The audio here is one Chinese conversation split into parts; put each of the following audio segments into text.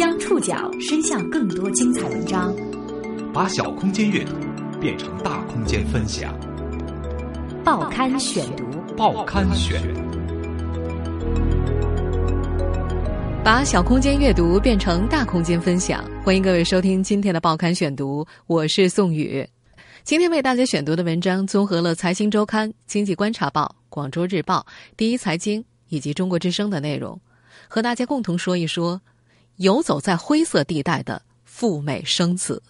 将触角伸向更多精彩文章，把小空间阅读变成大空间分享。报刊选读，报刊选。把小空间阅读变成大空间分享，欢迎各位收听今天的报刊选读，我是宋宇。今天为大家选读的文章综合了《财经周刊》《经济观察报》《广州日报》《第一财经》以及《中国之声》的内容，和大家共同说一说游走在灰色地带的赴美生子。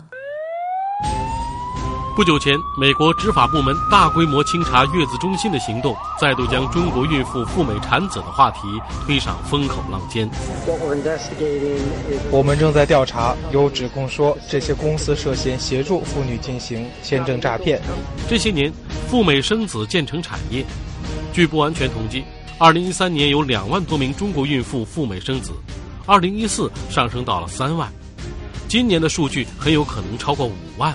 不久前，美国执法部门大规模清查月子中心的行动，再度将中国孕妇赴美产子的话题推上风口浪尖。我们正在调查，有指控说这些公司涉嫌协助妇女进行签证诈骗。这些年，赴美生子建成产业。据不完全统计，二零一三年有两万多名中国孕妇赴美生子，二零一四上升到了三万，今年的数据很有可能超过五万。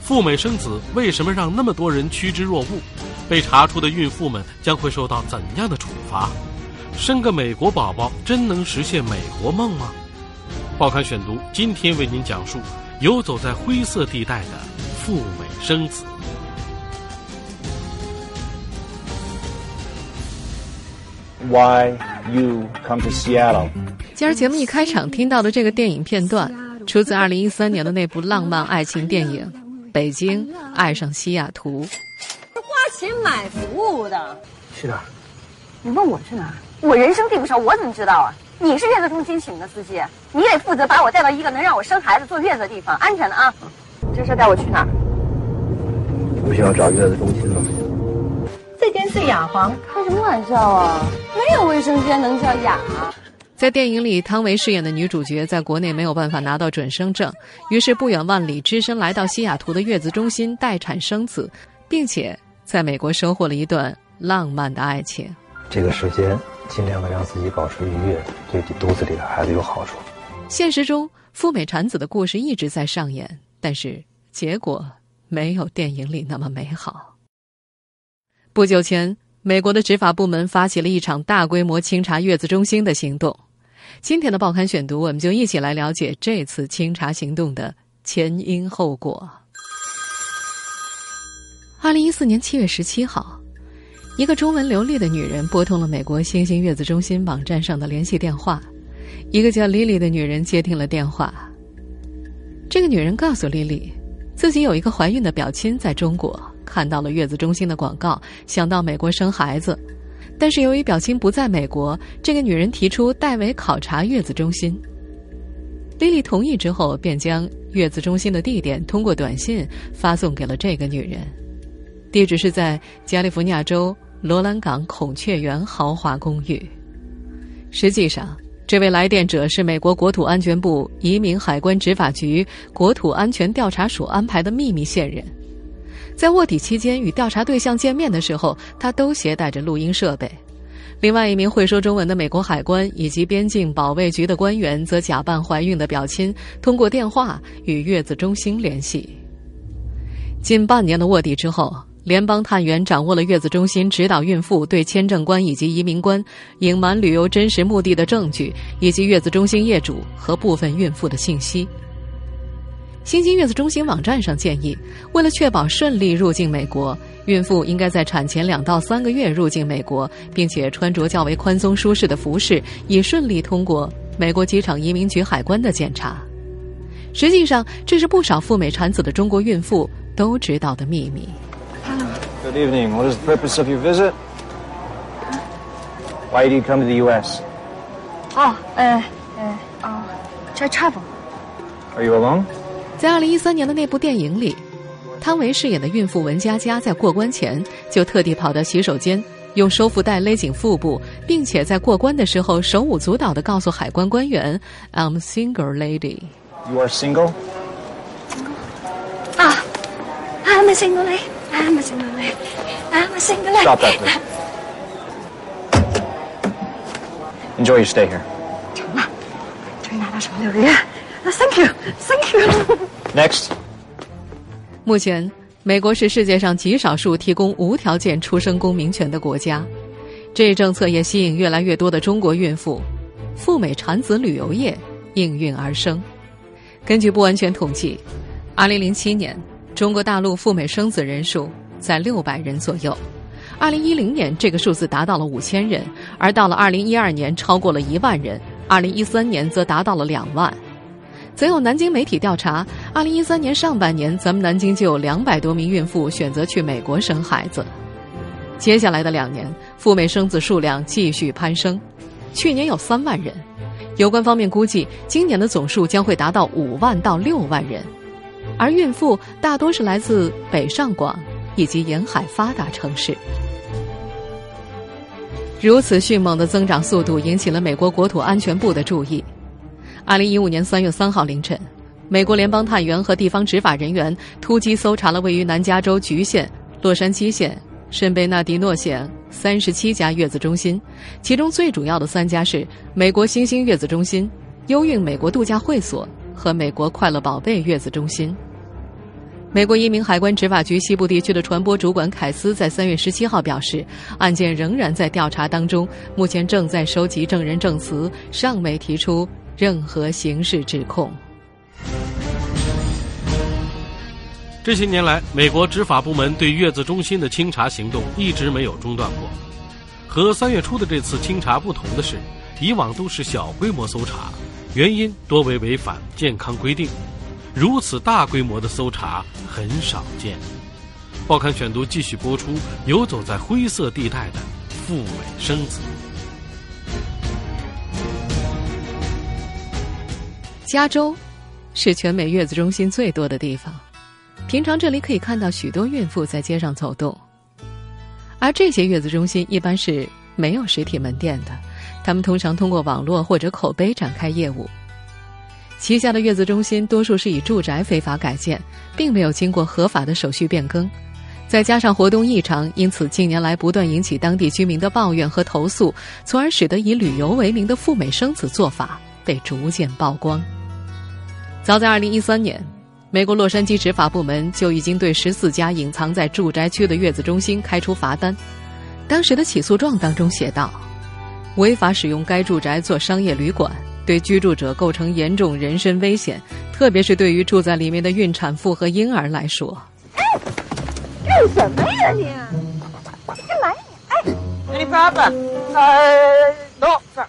赴美生子为什么让那么多人趋之若鹜？被查出的孕妇们将会受到怎样的处罚？生个美国宝宝真能实现美国梦吗？报刊选读今天为您讲述游走在灰色地带的赴美生子。Why you come to Seattle？今儿节目一开场听到的这个电影片段，出自二零一三年的那部浪漫爱情电影《北京爱上西雅图》。花钱买服务的，去哪儿？你问我去哪儿？我人生地不熟，我怎么知道啊？你是月子中心请的司机，你得负责把我带到一个能让我生孩子、坐月子的地方，安全的啊！这事带我去哪儿？不需要找月子中心吗？这间是雅房，开什么玩笑啊？没有卫生间能叫雅？在电影里，汤唯饰演的女主角在国内没有办法拿到准生证，于是不远万里只身来到西雅图的月子中心待产生子，并且在美国收获了一段浪漫的爱情。这个时间尽量的让自己保持愉悦，对你肚子里的孩子有好处。现实中，赴美产子的故事一直在上演，但是结果没有电影里那么美好。不久前，美国的执法部门发起了一场大规模清查月子中心的行动。今天的报刊选读，我们就一起来了解这次清查行动的前因后果。二零一四年七月十七号，一个中文流利的女人拨通了美国新兴月子中心网站上的联系电话。一个叫莉莉的女人接听了电话。这个女人告诉莉莉，自己有一个怀孕的表亲在中国，看到了月子中心的广告，想到美国生孩子。但是由于表亲不在美国，这个女人提出代为考察月子中心。莉莉同意之后，便将月子中心的地点通过短信发送给了这个女人，地址是在加利福尼亚州罗兰港孔雀园豪华公寓。实际上，这位来电者是美国国土安全部移民海关执法局国土安全调查所安排的秘密线人。在卧底期间与调查对象见面的时候，他都携带着录音设备。另外一名会说中文的美国海关以及边境保卫局的官员则假扮怀孕的表亲，通过电话与月子中心联系。近半年的卧底之后，联邦探员掌握了月子中心指导孕妇对签证官以及移民官隐瞒旅游真实目的的证据，以及月子中心业主和部分孕妇的信息。新兴月子中心网站上建议，为了确保顺利入境美国，孕妇应该在产前两到三个月入境美国，并且穿着较为宽松舒适的服饰，以顺利通过美国机场移民局海关的检查。实际上，这是不少赴美产子的中国孕妇都知道的秘密。Good evening. What is the purpose of your visit? Why do you come to the U.S.? 哦，呃，呃，哦，to travel。Are you alone? 在二零一三年的那部电影里，汤唯饰演的孕妇文佳佳在过关前就特地跑到洗手间，用收腹带勒紧腹部，并且在过关的时候手舞足蹈地告诉海关官员：“I'm single lady。You are single? 啊，I'm a single lady. I'm a single lady. I'm a single lady. Stop that, please. Enjoy your stay here. 成了，终于拿到手六个月。Thank you, thank you. Next. 目前，美国是世界上极少数提供无条件出生公民权的国家，这一政策也吸引越来越多的中国孕妇。赴美产子旅游业应运而生。根据不完全统计二零零七年中国大陆赴美生子人数在六百人左右二零一零年这个数字达到了5000人，而到了二零一二年超过了一万人二零一三年则达到了两万。则有南京媒体调查，2013年上半年咱们南京就有200多名孕妇选择去美国生孩子。接下来的两年，赴美生子数量继续攀升，去年有三万人，有关方面估计，今年的总数将会达到五万到六万人，而孕妇大多是来自北上广以及沿海发达城市。如此迅猛的增长速度引起了美国国土安全部的注意。二零一五年三月三号凌晨，美国联邦探员和地方执法人员突击搜查了位于南加州橘县、洛杉矶县。圣贝纳迪诺县三十七家月子中心，其中最主要的三家是美国新兴月子中心、优运美国度假会所和美国快乐宝贝月子中心。美国移民海关执法局西部地区的传播主管凯斯在三月十七号表示，案件仍然在调查当中，目前正在收集证人证词，尚未提出任何刑事指控。这些年来，美国执法部门对月子中心的清查行动一直没有中断过。和三月初的这次清查不同的是，以往都是小规模搜查，原因多为违反健康规定。如此大规模的搜查很少见。报刊选读继续播出：游走在灰色地带的赴美生子。加州是全美月子中心最多的地方。平常这里可以看到许多孕妇在街上走动，而这些月子中心一般是没有实体门店的，他们通常通过网络或者口碑展开业务。旗下的月子中心多数是以住宅非法改建，并没有经过合法的手续变更，再加上活动异常，因此近年来不断引起当地居民的抱怨和投诉，从而使得以旅游为名的赴美生子做法被逐渐曝光。早在二零一三年。美国洛杉矶执法部门就已经对十四家隐藏在住宅区的月子中心开出罚单。当时的起诉状当中写道：“违法使用该住宅做商业旅馆，对居住者构成严重人身危险，特别是对于住在里面的孕产妇和婴儿来说。”哎，干什么呀你？干嘛呀你？哎，Any problem？呃，No，sir。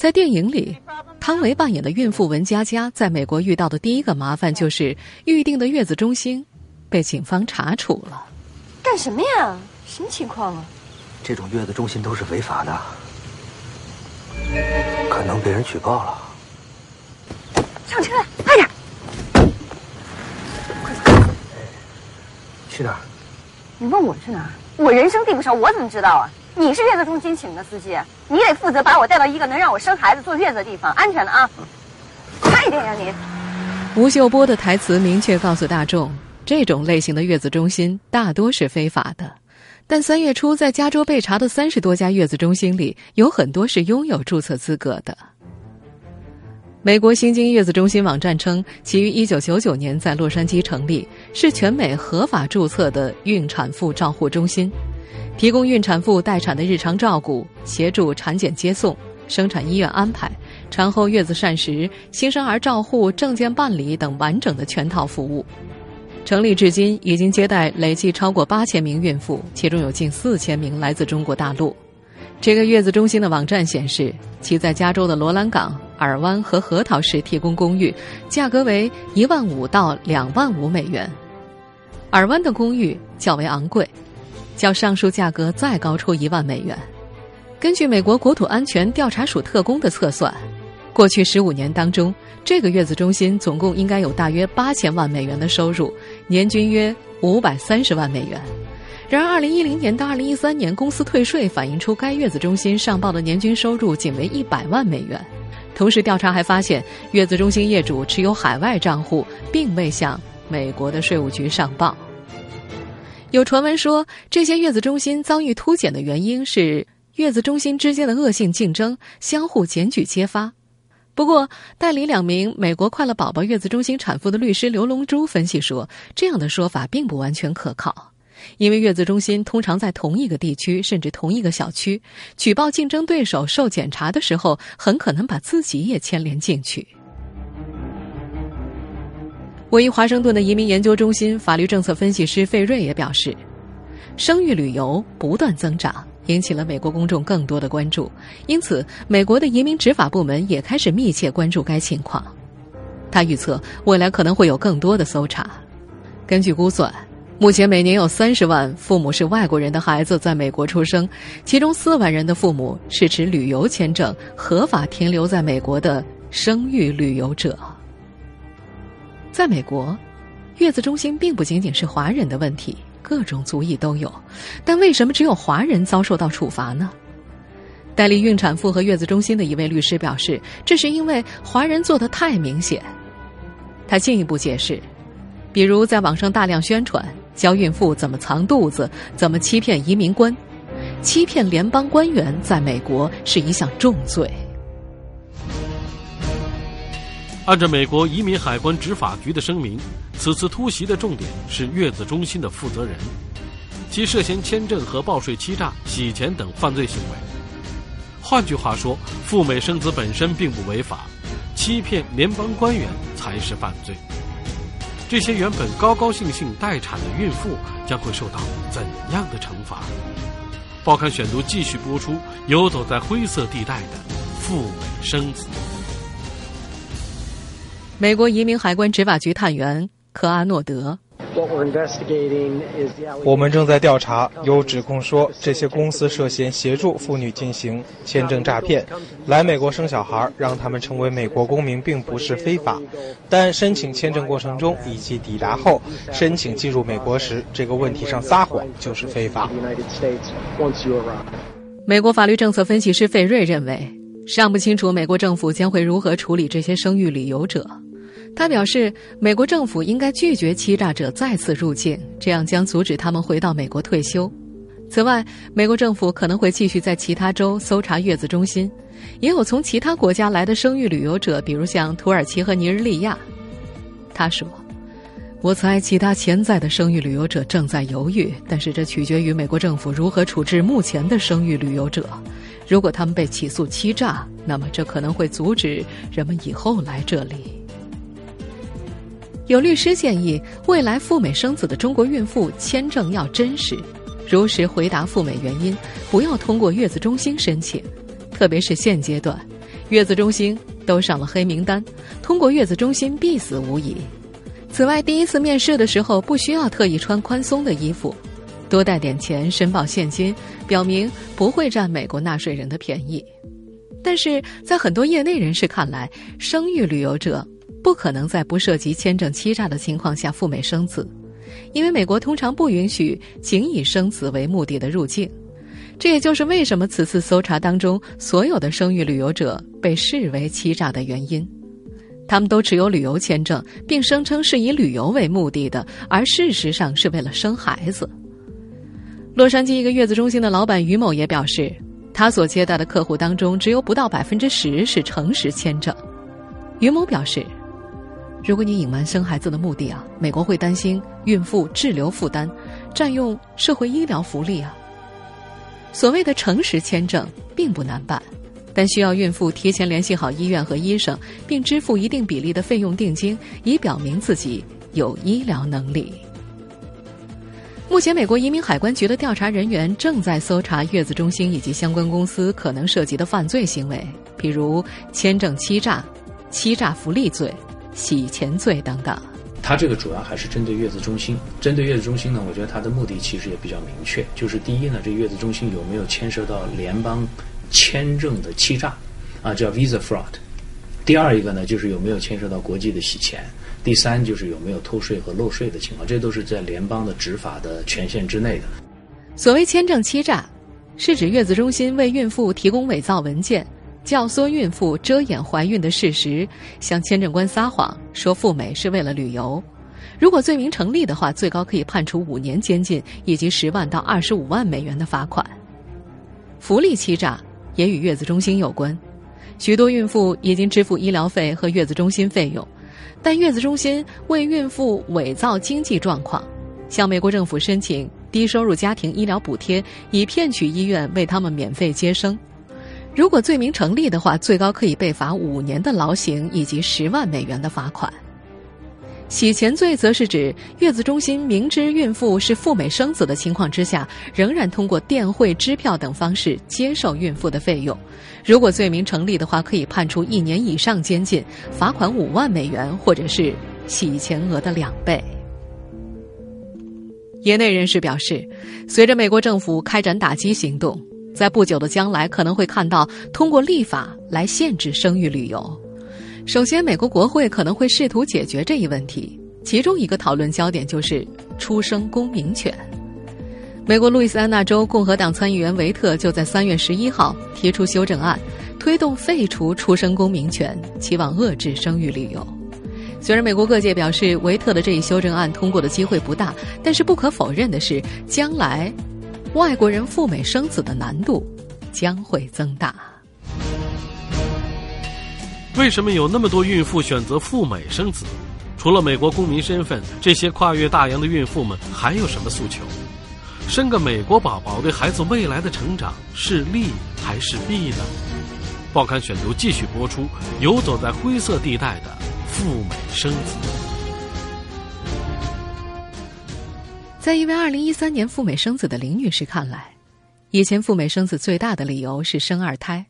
在电影里，汤唯扮演的孕妇文佳佳在美国遇到的第一个麻烦就是预定的月子中心被警方查处了。干什么呀？什么情况啊？这种月子中心都是违法的，可能被人举报了。上车，快点！去哪儿？你问我去哪儿？我人生地不熟，我怎么知道啊？你是月子中心请的司机，你得负责把我带到一个能让我生孩子、坐月子的地方，安全的啊！快点呀你！吴秀波的台词明确告诉大众，这种类型的月子中心大多是非法的。但三月初在加州被查的三十多家月子中心里，有很多是拥有注册资格的。美国新京月子中心网站称，其于一九九九年在洛杉矶成立，是全美合法注册的孕产妇照护中心。提供孕产妇待产的日常照顾，协助产检接送、生产医院安排、产后月子膳食、新生儿照护、证件办理等完整的全套服务。成立至今，已经接待累计超过八千名孕妇，其中有近四千名来自中国大陆。这个月子中心的网站显示，其在加州的罗兰港、尔湾和核桃市提供公寓，价格为一万五到两万五美元。尔湾的公寓较为昂贵。较上述价格再高出一万美元。根据美国国土安全调查署特工的测算，过去十五年当中，这个月子中心总共应该有大约八千万美元的收入，年均约五百三十万美元。然而，二零一零年到二零一三年，公司退税反映出该月子中心上报的年均收入仅为一百万美元。同时，调查还发现，月子中心业主持有海外账户，并未向美国的税务局上报。有传闻说，这些月子中心遭遇突检的原因是月子中心之间的恶性竞争，相互检举揭发。不过，代理两名美国快乐宝宝月子中心产妇的律师刘龙珠分析说，这样的说法并不完全可靠。因为月子中心通常在同一个地区甚至同一个小区，举报竞争对手受检查的时候，很可能把自己也牵连进去。位于华盛顿的移民研究中心法律政策分析师费瑞也表示，生育旅游不断增长，引起了美国公众更多的关注，因此，美国的移民执法部门也开始密切关注该情况。他预测，未来可能会有更多的搜查。根据估算，目前每年有三十万父母是外国人的孩子在美国出生，其中四万人的父母是持旅游签证合法停留在美国的生育旅游者。在美国，月子中心并不仅仅是华人的问题，各种族裔都有。但为什么只有华人遭受到处罚呢？代理孕产妇和月子中心的一位律师表示，这是因为华人做的太明显。他进一步解释，比如在网上大量宣传教孕妇怎么藏肚子、怎么欺骗移民官、欺骗联邦官员，在美国是一项重罪。按照美国移民海关执法局的声明，此次突袭的重点是月子中心的负责人，其涉嫌签证和报税欺诈、洗钱等犯罪行为。换句话说，赴美生子本身并不违法，欺骗联邦官员才是犯罪。这些原本高高兴兴待产的孕妇将会受到怎样的惩罚？报刊选读继续播出：游走在灰色地带的赴美生子。美国移民海关执法局探员科阿诺德，我们正在调查，有指控说这些公司涉嫌协助妇女进行签证诈骗，来美国生小孩，让他们成为美国公民，并不是非法。但申请签证过程中以及抵达后申请进入美国时，这个问题上撒谎就是非法。美国法律政策分析师费瑞认为，尚不清楚美国政府将会如何处理这些生育旅游者。他表示，美国政府应该拒绝欺诈者再次入境，这样将阻止他们回到美国退休。此外，美国政府可能会继续在其他州搜查月子中心，也有从其他国家来的生育旅游者，比如像土耳其和尼日利亚。他说：“我猜其他潜在的生育旅游者正在犹豫，但是这取决于美国政府如何处置目前的生育旅游者。如果他们被起诉欺诈，那么这可能会阻止人们以后来这里。”有律师建议，未来赴美生子的中国孕妇签证要真实，如实回答赴美原因，不要通过月子中心申请。特别是现阶段，月子中心都上了黑名单，通过月子中心必死无疑。此外，第一次面试的时候不需要特意穿宽松的衣服，多带点钱，申报现金，表明不会占美国纳税人的便宜。但是在很多业内人士看来，生育旅游者。不可能在不涉及签证欺诈的情况下赴美生子，因为美国通常不允许仅以生子为目的的入境。这也就是为什么此次搜查当中所有的生育旅游者被视为欺诈的原因。他们都持有旅游签证，并声称是以旅游为目的的，而事实上是为了生孩子。洛杉矶一个月子中心的老板于某也表示，他所接待的客户当中只有不到百分之十是诚实签证。于某表示。如果你隐瞒生孩子的目的啊，美国会担心孕妇滞留负担，占用社会医疗福利啊。所谓的诚实签证并不难办，但需要孕妇提前联系好医院和医生，并支付一定比例的费用定金，以表明自己有医疗能力。目前，美国移民海关局的调查人员正在搜查月子中心以及相关公司可能涉及的犯罪行为，比如签证欺诈、欺诈福利罪。洗钱罪等等，它这个主要还是针对月子中心。针对月子中心呢，我觉得它的目的其实也比较明确，就是第一呢，这月子中心有没有牵涉到联邦签证的欺诈，啊，叫 visa fraud；第二一个呢，就是有没有牵涉到国际的洗钱；第三就是有没有偷税和漏税的情况，这都是在联邦的执法的权限之内的。所谓签证欺诈，是指月子中心为孕妇提供伪造文件。教唆孕妇遮掩怀孕的事实，向签证官撒谎说赴美是为了旅游。如果罪名成立的话，最高可以判处五年监禁以及十万到二十五万美元的罚款。福利欺诈也与月子中心有关，许多孕妇已经支付医疗费和月子中心费用，但月子中心为孕妇伪造经济状况，向美国政府申请低收入家庭医疗补贴，以骗取医院为他们免费接生。如果罪名成立的话，最高可以被罚五年的劳刑以及十万美元的罚款。洗钱罪则是指月子中心明知孕妇是赴美生子的情况之下，仍然通过电汇、支票等方式接受孕妇的费用。如果罪名成立的话，可以判处一年以上监禁、罚款五万美元，或者是洗钱额的两倍。业内人士表示，随着美国政府开展打击行动。在不久的将来，可能会看到通过立法来限制生育旅游。首先，美国国会可能会试图解决这一问题，其中一个讨论焦点就是出生公民权。美国路易斯安那州共和党参议员维特就在三月十一号提出修正案，推动废除出生公民权，期望遏制生育旅游。虽然美国各界表示维特的这一修正案通过的机会不大，但是不可否认的是，将来。外国人赴美生子的难度将会增大。为什么有那么多孕妇选择赴美生子？除了美国公民身份，这些跨越大洋的孕妇们还有什么诉求？生个美国宝宝对孩子未来的成长是利还是弊呢？报刊选读继续播出：游走在灰色地带的赴美生子。在一位二零一三年赴美生子的林女士看来，以前赴美生子最大的理由是生二胎。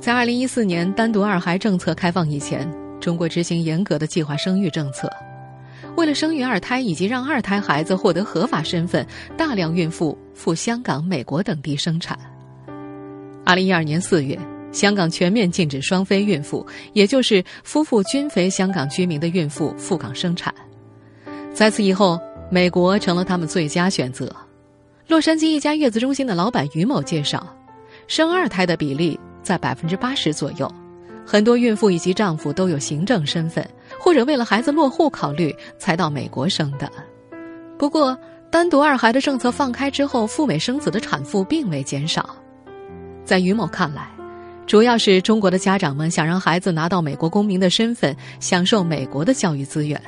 在二零一四年单独二孩政策开放以前，中国执行严格的计划生育政策，为了生育二胎以及让二胎孩子获得合法身份，大量孕妇赴香港、美国等地生产。二零一二年四月，香港全面禁止双非孕妇，也就是夫妇均非香港居民的孕妇赴港生产。在此以后，美国成了他们最佳选择。洛杉矶一家月子中心的老板于某介绍，生二胎的比例在百分之八十左右。很多孕妇以及丈夫都有行政身份，或者为了孩子落户考虑才到美国生的。不过，单独二孩的政策放开之后，赴美生子的产妇并未减少。在于某看来，主要是中国的家长们想让孩子拿到美国公民的身份，享受美国的教育资源。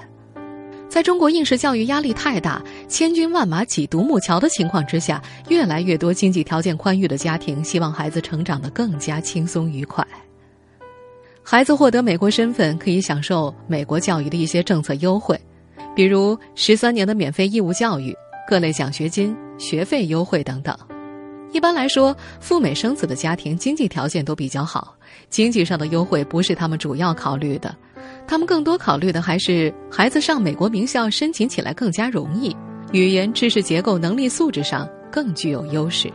在中国应试教育压力太大、千军万马挤独木桥的情况之下，越来越多经济条件宽裕的家庭希望孩子成长得更加轻松愉快。孩子获得美国身份可以享受美国教育的一些政策优惠，比如十三年的免费义务教育、各类奖学金、学费优惠等等。一般来说，赴美生子的家庭经济条件都比较好，经济上的优惠不是他们主要考虑的。他们更多考虑的还是孩子上美国名校申请起来更加容易，语言、知识结构、能力素质上更具有优势。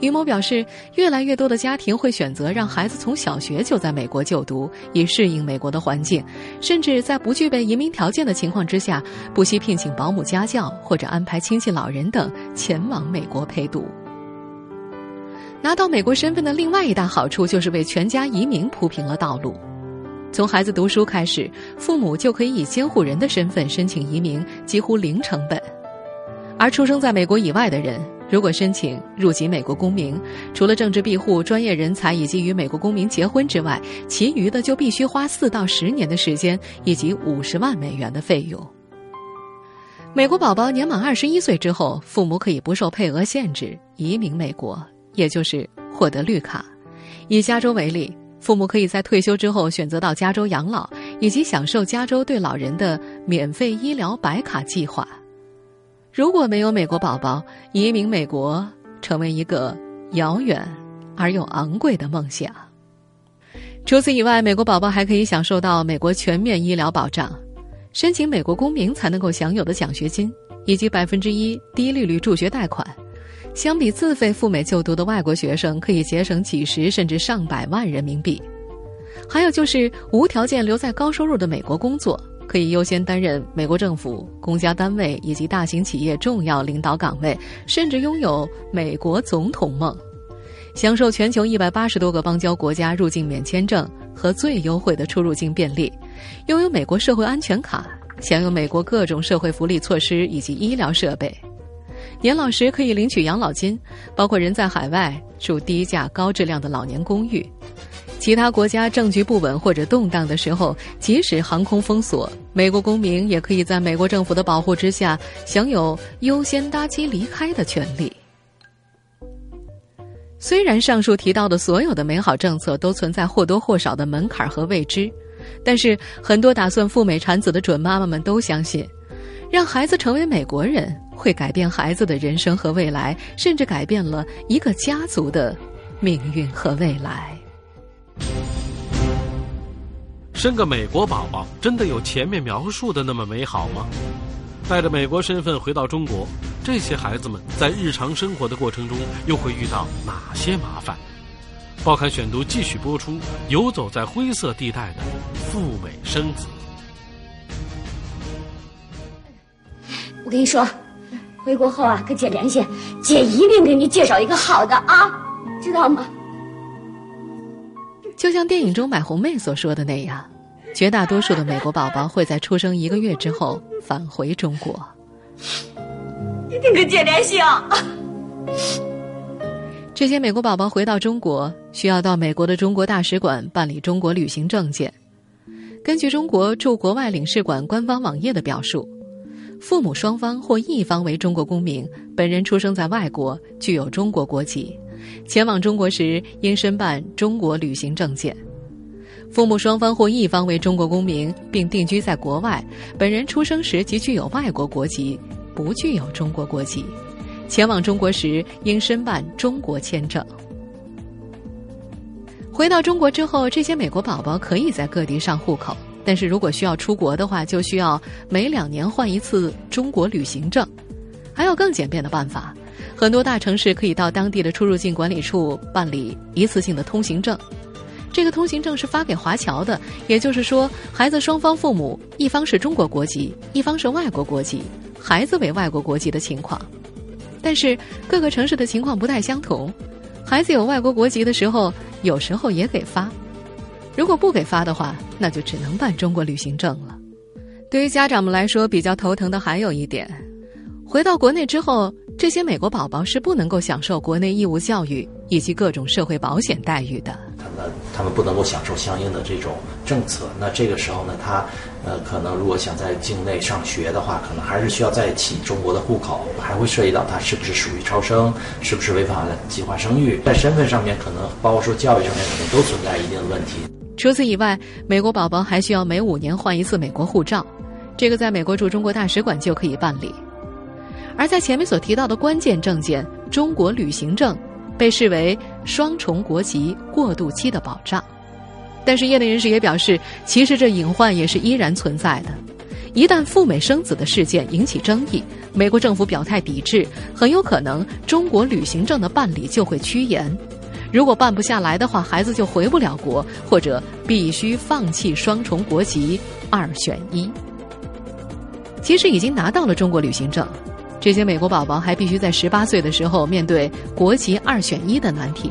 于某表示，越来越多的家庭会选择让孩子从小学就在美国就读，以适应美国的环境，甚至在不具备移民条件的情况之下，不惜聘请保姆、家教或者安排亲戚、老人等前往美国陪读。拿到美国身份的另外一大好处，就是为全家移民铺平了道路。从孩子读书开始，父母就可以以监护人的身份申请移民，几乎零成本。而出生在美国以外的人，如果申请入籍美国公民，除了政治庇护、专业人才以及与美国公民结婚之外，其余的就必须花四到十年的时间以及五十万美元的费用。美国宝宝年满二十一岁之后，父母可以不受配额限制移民美国，也就是获得绿卡。以加州为例。父母可以在退休之后选择到加州养老，以及享受加州对老人的免费医疗白卡计划。如果没有美国宝宝，移民美国成为一个遥远而又昂贵的梦想。除此以外，美国宝宝还可以享受到美国全面医疗保障，申请美国公民才能够享有的奖学金，以及百分之一低利率助学贷款。相比自费赴美就读的外国学生，可以节省几十甚至上百万人民币。还有就是无条件留在高收入的美国工作，可以优先担任美国政府、公家单位以及大型企业重要领导岗位，甚至拥有美国总统梦，享受全球一百八十多个邦交国家入境免签证和最优惠的出入境便利，拥有美国社会安全卡，享有美国各种社会福利措施以及医疗设备。年老时可以领取养老金，包括人在海外住低价高质量的老年公寓。其他国家政局不稳或者动荡的时候，即使航空封锁，美国公民也可以在美国政府的保护之下，享有优先搭机离开的权利。虽然上述提到的所有的美好政策都存在或多或少的门槛和未知，但是很多打算赴美产子的准妈妈们都相信，让孩子成为美国人会改变孩子的人生和未来，甚至改变了一个家族的命运和未来。生个美国宝宝真的有前面描述的那么美好吗？带着美国身份回到中国，这些孩子们在日常生活的过程中又会遇到哪些麻烦？报刊选读继续播出，游走在灰色地带的赴美生子。我跟你说，回国后啊，跟姐联系，姐一定给你介绍一个好的啊，知道吗？就像电影中买红妹所说的那样。绝大多数的美国宝宝会在出生一个月之后返回中国。一定跟姐联系啊！这些美国宝宝回到中国，需要到美国的中国大使馆办理中国旅行证件。根据中国驻国外领事馆官方网页的表述，父母双方或一方为中国公民，本人出生在外国，具有中国国籍，前往中国时应申办中国旅行证件。父母双方或一方为中国公民，并定居在国外，本人出生时即具有外国国籍，不具有中国国籍，前往中国时应申办中国签证。回到中国之后，这些美国宝宝可以在各地上户口，但是如果需要出国的话，就需要每两年换一次中国旅行证。还有更简便的办法，很多大城市可以到当地的出入境管理处办理一次性的通行证。这个通行证是发给华侨的，也就是说，孩子双方父母一方是中国国籍，一方是外国国籍，孩子为外国国籍的情况。但是各个城市的情况不太相同，孩子有外国国籍的时候，有时候也给发；如果不给发的话，那就只能办中国旅行证了。对于家长们来说，比较头疼的还有一点，回到国内之后，这些美国宝宝是不能够享受国内义务教育以及各种社会保险待遇的。他们他们不能够享受相应的这种政策，那这个时候呢，他呃可能如果想在境内上学的话，可能还是需要再起中国的户口，还会涉及到他是不是属于超生，是不是违反了计划生育，在身份上面可能包括说教育上面可能都存在一定的问题。除此以外，美国宝宝还需要每五年换一次美国护照，这个在美国驻中国大使馆就可以办理。而在前面所提到的关键证件——中国旅行证。被视为双重国籍过渡期的保障，但是业内人士也表示，其实这隐患也是依然存在的。一旦赴美生子的事件引起争议，美国政府表态抵制，很有可能中国旅行证的办理就会趋严。如果办不下来的话，孩子就回不了国，或者必须放弃双重国籍，二选一。其实已经拿到了中国旅行证。这些美国宝宝还必须在十八岁的时候面对国籍二选一的难题，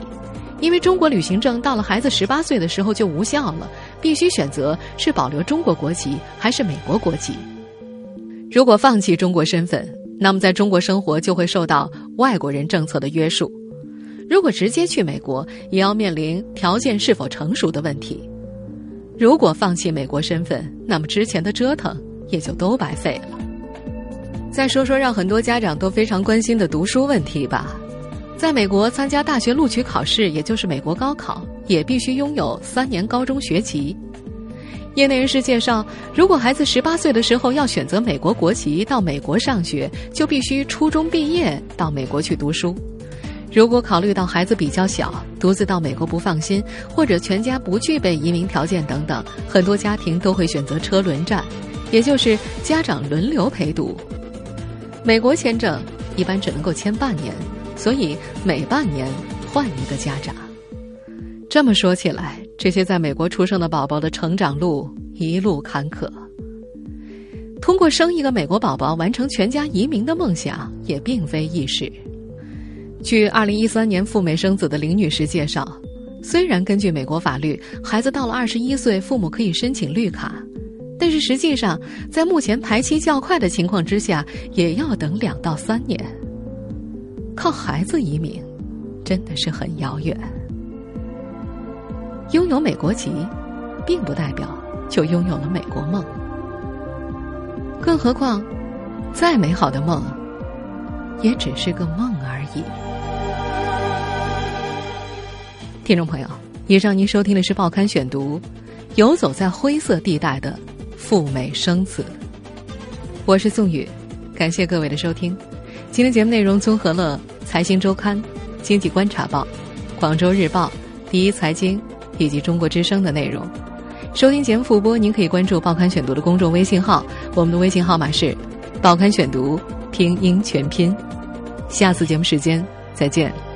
因为中国旅行证到了孩子十八岁的时候就无效了，必须选择是保留中国国籍还是美国国籍。如果放弃中国身份，那么在中国生活就会受到外国人政策的约束；如果直接去美国，也要面临条件是否成熟的问题。如果放弃美国身份，那么之前的折腾也就都白费了。再说说让很多家长都非常关心的读书问题吧。在美国参加大学录取考试，也就是美国高考，也必须拥有三年高中学籍。业内人士介绍，如果孩子十八岁的时候要选择美国国籍到美国上学，就必须初中毕业到美国去读书。如果考虑到孩子比较小，独自到美国不放心，或者全家不具备移民条件等等，很多家庭都会选择车轮战，也就是家长轮流陪读。美国签证一般只能够签半年，所以每半年换一个家长。这么说起来，这些在美国出生的宝宝的成长路一路坎坷。通过生一个美国宝宝完成全家移民的梦想，也并非易事。据二零一三年赴美生子的林女士介绍，虽然根据美国法律，孩子到了二十一岁，父母可以申请绿卡。但是实际上，在目前排期较快的情况之下，也要等两到三年。靠孩子移民，真的是很遥远。拥有美国籍，并不代表就拥有了美国梦。更何况，再美好的梦，也只是个梦而已。听众朋友，以上您收听的是《报刊选读》，游走在灰色地带的赴美生子。我是宋宇，感谢各位的收听。今天节目内容综合了《财经周刊》《经济观察报》《广州日报》《第一财经》以及《中国之声》的内容。收听节目复播，您可以关注《报刊选读》的公众微信号，我们的微信号码是“报刊选读”拼音全拼。下次节目时间再见。